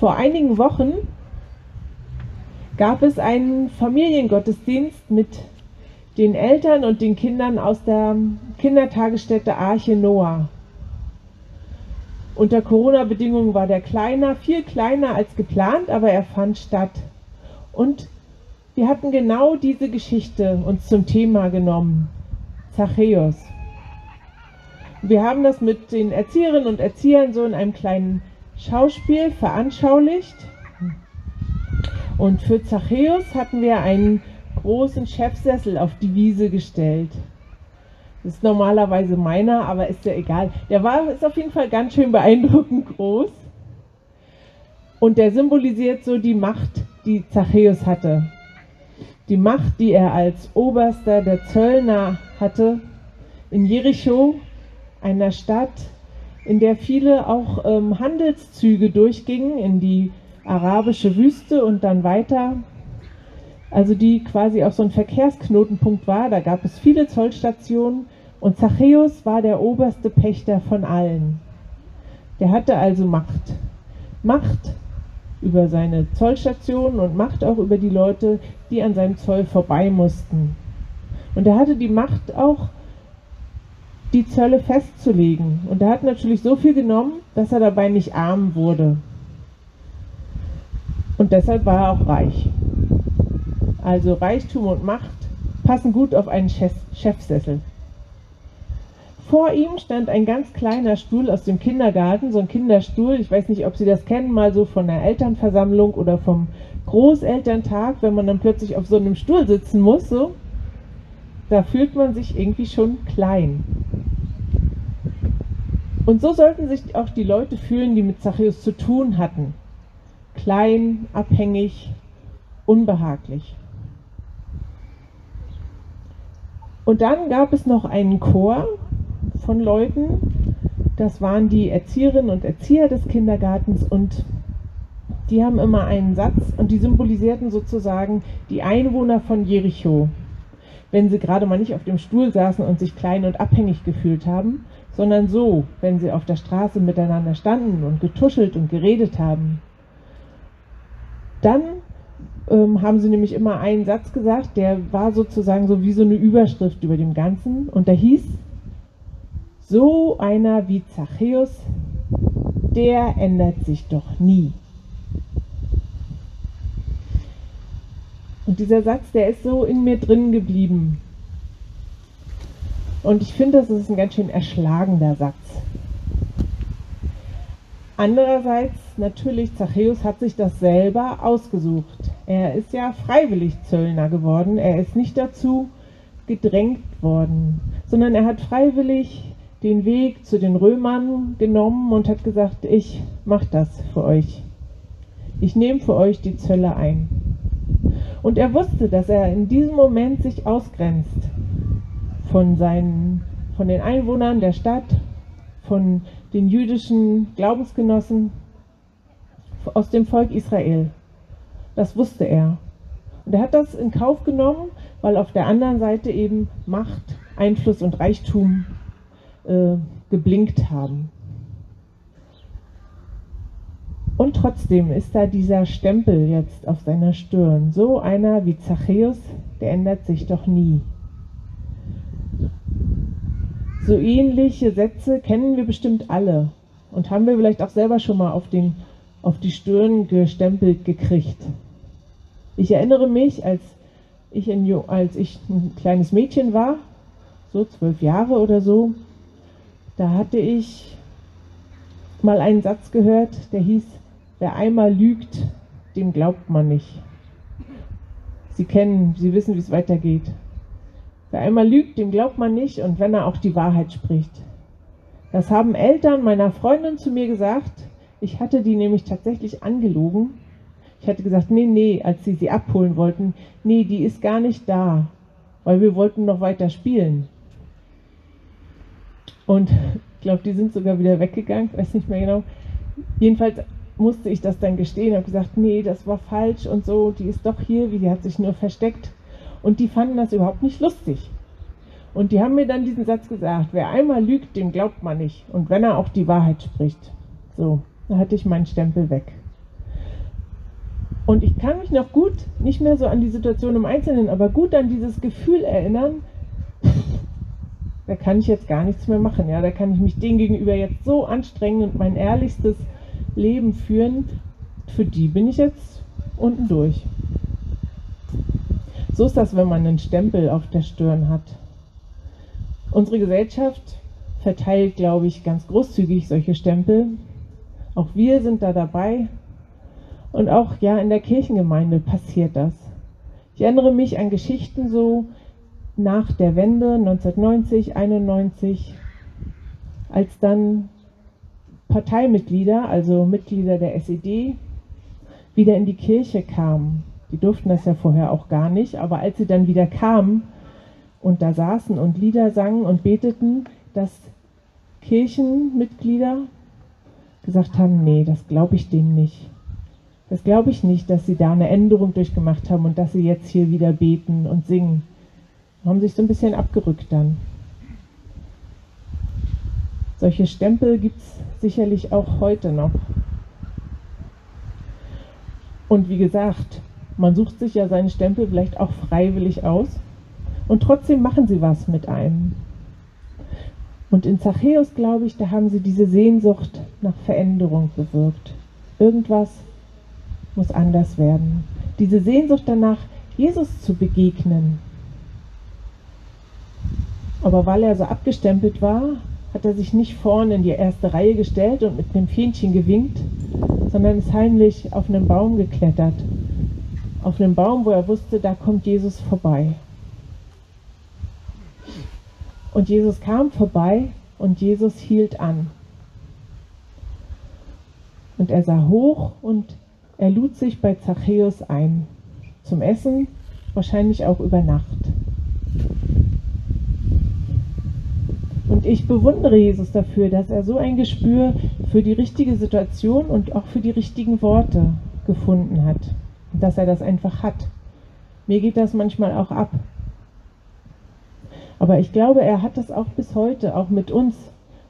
Vor einigen Wochen gab es einen Familiengottesdienst mit den Eltern und den Kindern aus der Kindertagesstätte Arche Noah. Unter Corona-Bedingungen war der kleiner, viel kleiner als geplant, aber er fand statt. Und wir hatten genau diese Geschichte uns zum Thema genommen. Zachäus. Wir haben das mit den Erzieherinnen und Erziehern so in einem kleinen Schauspiel veranschaulicht. Und für Zachäus hatten wir einen großen Chefsessel auf die Wiese gestellt. Das ist normalerweise meiner, aber ist ja egal. Der war, ist auf jeden Fall ganz schön beeindruckend groß. Und der symbolisiert so die Macht, die Zachäus hatte. Die Macht, die er als Oberster der Zöllner hatte in Jericho, einer Stadt, in der viele auch ähm, Handelszüge durchgingen in die arabische Wüste und dann weiter. Also die quasi auch so ein Verkehrsknotenpunkt war. Da gab es viele Zollstationen und Zachäus war der oberste Pächter von allen. Der hatte also Macht. Macht über seine Zollstationen und Macht auch über die Leute, die an seinem Zoll vorbei mussten. Und er hatte die Macht auch, die Zölle festzulegen. Und er hat natürlich so viel genommen, dass er dabei nicht arm wurde. Und deshalb war er auch reich. Also Reichtum und Macht passen gut auf einen Chef Chefsessel. Vor ihm stand ein ganz kleiner Stuhl aus dem Kindergarten, so ein Kinderstuhl. Ich weiß nicht, ob Sie das kennen, mal so von der Elternversammlung oder vom Großelterntag, wenn man dann plötzlich auf so einem Stuhl sitzen muss. So. Da fühlt man sich irgendwie schon klein. Und so sollten sich auch die Leute fühlen, die mit Zachäus zu tun hatten. Klein, abhängig, unbehaglich. Und dann gab es noch einen Chor von Leuten, das waren die Erzieherinnen und Erzieher des Kindergartens und die haben immer einen Satz und die symbolisierten sozusagen die Einwohner von Jericho, wenn sie gerade mal nicht auf dem Stuhl saßen und sich klein und abhängig gefühlt haben, sondern so, wenn sie auf der Straße miteinander standen und getuschelt und geredet haben. Dann ähm, haben sie nämlich immer einen Satz gesagt, der war sozusagen so wie so eine Überschrift über dem Ganzen und der hieß, so einer wie Zachäus, der ändert sich doch nie. Und dieser Satz, der ist so in mir drin geblieben. Und ich finde, das ist ein ganz schön erschlagender Satz. Andererseits natürlich, Zachäus hat sich das selber ausgesucht. Er ist ja freiwillig Zöllner geworden. Er ist nicht dazu gedrängt worden, sondern er hat freiwillig den Weg zu den Römern genommen und hat gesagt, ich mache das für euch. Ich nehme für euch die Zölle ein. Und er wusste, dass er in diesem Moment sich ausgrenzt von seinen, von den Einwohnern der Stadt, von den jüdischen Glaubensgenossen aus dem Volk Israel. Das wusste er. Und er hat das in Kauf genommen, weil auf der anderen Seite eben Macht, Einfluss und Reichtum äh, geblinkt haben. Und trotzdem ist da dieser Stempel jetzt auf seiner Stirn. So einer wie Zachäus, der ändert sich doch nie. So ähnliche Sätze kennen wir bestimmt alle und haben wir vielleicht auch selber schon mal auf, den, auf die Stirn gestempelt gekriegt. Ich erinnere mich, als ich, ein, als ich ein kleines Mädchen war, so zwölf Jahre oder so, da hatte ich mal einen Satz gehört, der hieß, wer einmal lügt, dem glaubt man nicht. Sie kennen, Sie wissen, wie es weitergeht. Wer einmal lügt, dem glaubt man nicht und wenn er auch die Wahrheit spricht. Das haben Eltern meiner Freundin zu mir gesagt. Ich hatte die nämlich tatsächlich angelogen. Ich hatte gesagt, nee, nee, als sie sie abholen wollten, nee, die ist gar nicht da, weil wir wollten noch weiter spielen. Und ich glaube, die sind sogar wieder weggegangen, weiß nicht mehr genau. Jedenfalls musste ich das dann gestehen, habe gesagt, nee, das war falsch und so, die ist doch hier, wie die hat sich nur versteckt. Und die fanden das überhaupt nicht lustig. Und die haben mir dann diesen Satz gesagt, wer einmal lügt, dem glaubt man nicht. Und wenn er auch die Wahrheit spricht. So, da hatte ich meinen Stempel weg. Und ich kann mich noch gut, nicht mehr so an die Situation im Einzelnen, aber gut an dieses Gefühl erinnern, da kann ich jetzt gar nichts mehr machen. Ja, da kann ich mich denen gegenüber jetzt so anstrengen und mein ehrlichstes Leben führen. Für die bin ich jetzt unten durch. So ist das, wenn man einen Stempel auf der Stirn hat. Unsere Gesellschaft verteilt, glaube ich, ganz großzügig solche Stempel. Auch wir sind da dabei. Und auch ja in der Kirchengemeinde passiert das. Ich erinnere mich an Geschichten so nach der Wende 1990, 91, als dann Parteimitglieder, also Mitglieder der SED, wieder in die Kirche kamen. Die durften das ja vorher auch gar nicht, aber als sie dann wieder kamen und da saßen und Lieder sangen und beteten, dass Kirchenmitglieder gesagt haben, nee, das glaube ich denen nicht. Das glaube ich nicht, dass sie da eine Änderung durchgemacht haben und dass sie jetzt hier wieder beten und singen. Haben sich so ein bisschen abgerückt dann. Solche Stempel gibt es sicherlich auch heute noch. Und wie gesagt, man sucht sich ja seinen Stempel vielleicht auch freiwillig aus und trotzdem machen sie was mit einem. Und in Zachäus, glaube ich, da haben sie diese Sehnsucht nach Veränderung bewirkt. Irgendwas muss anders werden. Diese Sehnsucht danach, Jesus zu begegnen. Aber weil er so abgestempelt war, hat er sich nicht vorne in die erste Reihe gestellt und mit einem Fähnchen gewinkt, sondern ist heimlich auf einen Baum geklettert. Auf einen Baum, wo er wusste, da kommt Jesus vorbei. Und Jesus kam vorbei und Jesus hielt an. Und er sah hoch und er lud sich bei Zachäus ein. Zum Essen, wahrscheinlich auch über Nacht. Und ich bewundere Jesus dafür, dass er so ein Gespür für die richtige Situation und auch für die richtigen Worte gefunden hat. Dass er das einfach hat. Mir geht das manchmal auch ab. Aber ich glaube, er hat das auch bis heute, auch mit uns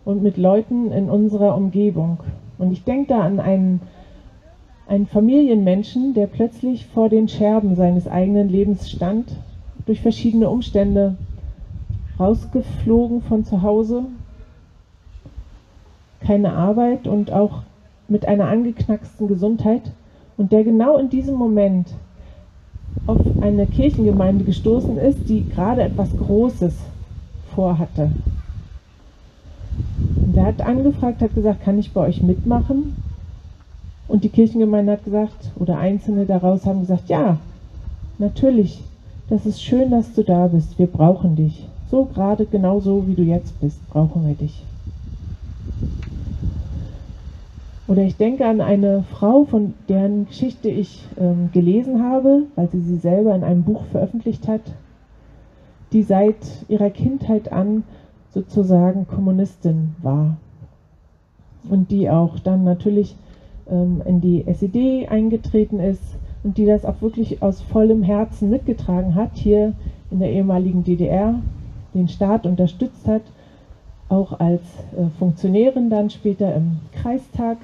und mit Leuten in unserer Umgebung. Und ich denke da an einen, einen Familienmenschen, der plötzlich vor den Scherben seines eigenen Lebens stand, durch verschiedene Umstände rausgeflogen von zu Hause, keine Arbeit und auch mit einer angeknacksten Gesundheit und der genau in diesem Moment auf eine Kirchengemeinde gestoßen ist, die gerade etwas Großes vorhatte. Und er hat angefragt, hat gesagt, kann ich bei euch mitmachen? Und die Kirchengemeinde hat gesagt, oder Einzelne daraus haben gesagt, ja, natürlich, das ist schön, dass du da bist, wir brauchen dich. So gerade genau so, wie du jetzt bist, brauchen wir dich. Oder ich denke an eine Frau, von deren Geschichte ich ähm, gelesen habe, weil sie sie selber in einem Buch veröffentlicht hat, die seit ihrer Kindheit an sozusagen Kommunistin war. Und die auch dann natürlich ähm, in die SED eingetreten ist und die das auch wirklich aus vollem Herzen mitgetragen hat, hier in der ehemaligen DDR, den Staat unterstützt hat, auch als äh, Funktionärin dann später im Kreistag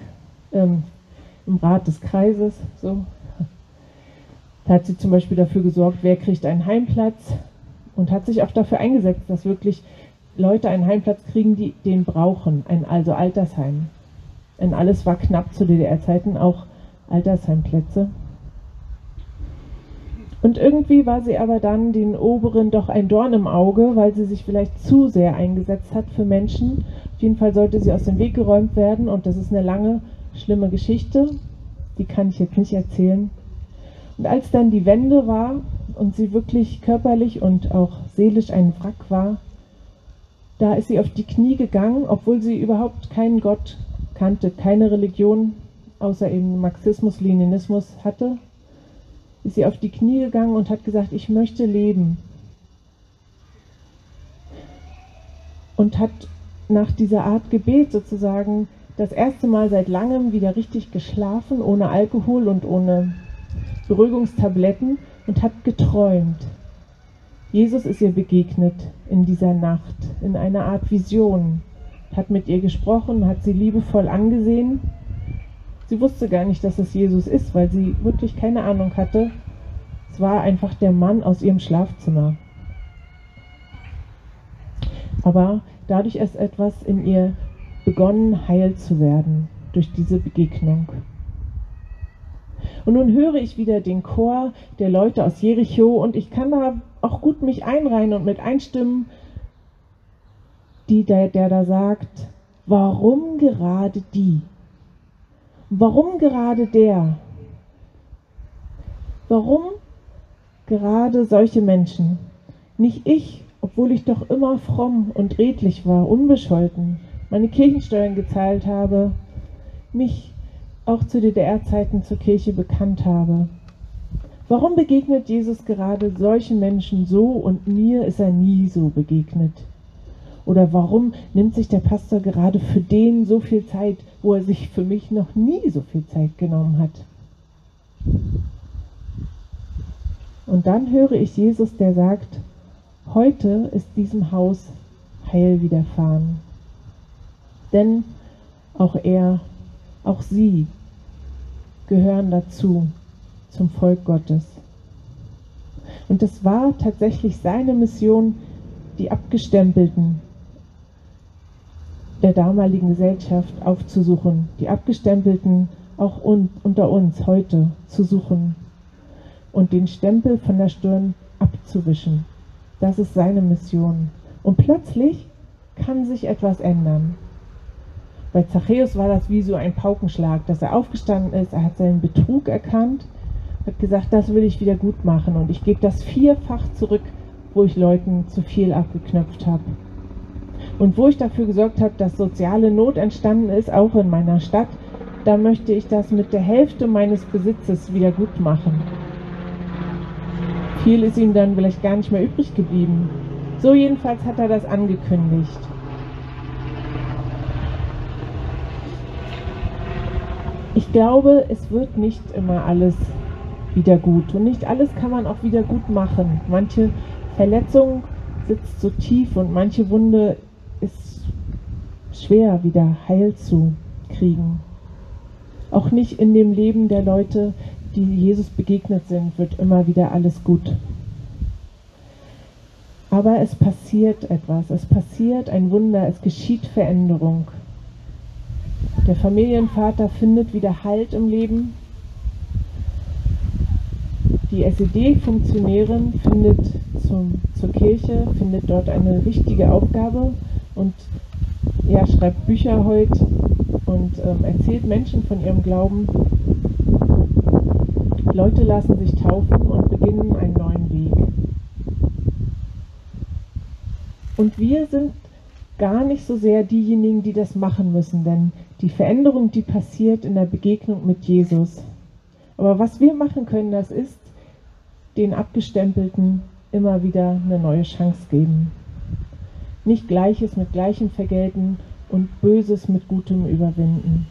ähm, im Rat des Kreises. So. Da hat sie zum Beispiel dafür gesorgt, wer kriegt einen Heimplatz und hat sich auch dafür eingesetzt, dass wirklich Leute einen Heimplatz kriegen, die den brauchen, ein also Altersheim. Denn alles war knapp zu DDR-Zeiten, auch Altersheimplätze. Und irgendwie war sie aber dann den Oberen doch ein Dorn im Auge, weil sie sich vielleicht zu sehr eingesetzt hat für Menschen. Auf jeden Fall sollte sie aus dem Weg geräumt werden und das ist eine lange schlimme Geschichte, die kann ich jetzt nicht erzählen. Und als dann die Wende war und sie wirklich körperlich und auch seelisch ein Wrack war, da ist sie auf die Knie gegangen, obwohl sie überhaupt keinen Gott kannte, keine Religion außer eben Marxismus, Leninismus hatte, ist sie auf die Knie gegangen und hat gesagt, ich möchte leben. Und hat nach dieser Art Gebet sozusagen das erste Mal seit langem wieder richtig geschlafen, ohne Alkohol und ohne Beruhigungstabletten und hat geträumt. Jesus ist ihr begegnet in dieser Nacht, in einer Art Vision, hat mit ihr gesprochen, hat sie liebevoll angesehen Sie wusste gar nicht, dass es Jesus ist, weil sie wirklich keine Ahnung hatte. Es war einfach der Mann aus ihrem Schlafzimmer. Aber dadurch ist etwas in ihr begonnen, heil zu werden, durch diese Begegnung. Und nun höre ich wieder den Chor der Leute aus Jericho und ich kann da auch gut mich einreihen und mit einstimmen, die, der, der da sagt, warum gerade die? Warum gerade der? Warum gerade solche Menschen? Nicht ich, obwohl ich doch immer fromm und redlich war, unbescholten, meine Kirchensteuern gezahlt habe, mich auch zu DDR-Zeiten zur Kirche bekannt habe. Warum begegnet Jesus gerade solchen Menschen so und mir ist er nie so begegnet? Oder warum nimmt sich der Pastor gerade für den so viel Zeit, wo er sich für mich noch nie so viel Zeit genommen hat? Und dann höre ich Jesus, der sagt, heute ist diesem Haus Heil widerfahren. Denn auch er, auch sie gehören dazu, zum Volk Gottes. Und es war tatsächlich seine Mission, die Abgestempelten der damaligen Gesellschaft aufzusuchen, die Abgestempelten auch un unter uns heute zu suchen und den Stempel von der Stirn abzuwischen. Das ist seine Mission. Und plötzlich kann sich etwas ändern. Bei Zachäus war das wie so ein Paukenschlag, dass er aufgestanden ist, er hat seinen Betrug erkannt, hat gesagt, das will ich wieder gut machen und ich gebe das vierfach zurück, wo ich Leuten zu viel abgeknöpft habe. Und wo ich dafür gesorgt habe, dass soziale Not entstanden ist, auch in meiner Stadt, da möchte ich das mit der Hälfte meines Besitzes wieder gut machen. Viel ist ihm dann vielleicht gar nicht mehr übrig geblieben. So jedenfalls hat er das angekündigt. Ich glaube, es wird nicht immer alles wieder gut und nicht alles kann man auch wieder gut machen. Manche Verletzung sitzt so tief und manche Wunde ist schwer wieder heil zu kriegen. Auch nicht in dem Leben der Leute, die Jesus begegnet sind, wird immer wieder alles gut. Aber es passiert etwas, es passiert ein Wunder, es geschieht Veränderung. Der Familienvater findet wieder Halt im Leben. Die SED-Funktionärin findet zum, zur Kirche, findet dort eine wichtige Aufgabe und ja, schreibt Bücher heute und ähm, erzählt Menschen von ihrem Glauben. Leute lassen sich taufen und beginnen einen neuen Weg. Und wir sind gar nicht so sehr diejenigen, die das machen müssen, denn die Veränderung, die passiert in der Begegnung mit Jesus. Aber was wir machen können, das ist den Abgestempelten immer wieder eine neue Chance geben. Nicht Gleiches mit Gleichem vergelten und Böses mit Gutem überwinden.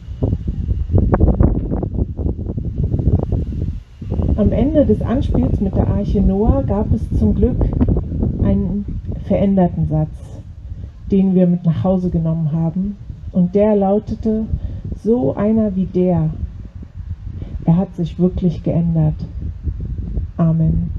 Am Ende des Anspiels mit der Arche Noah gab es zum Glück einen veränderten Satz, den wir mit nach Hause genommen haben. Und der lautete, so einer wie der, er hat sich wirklich geändert. Amen.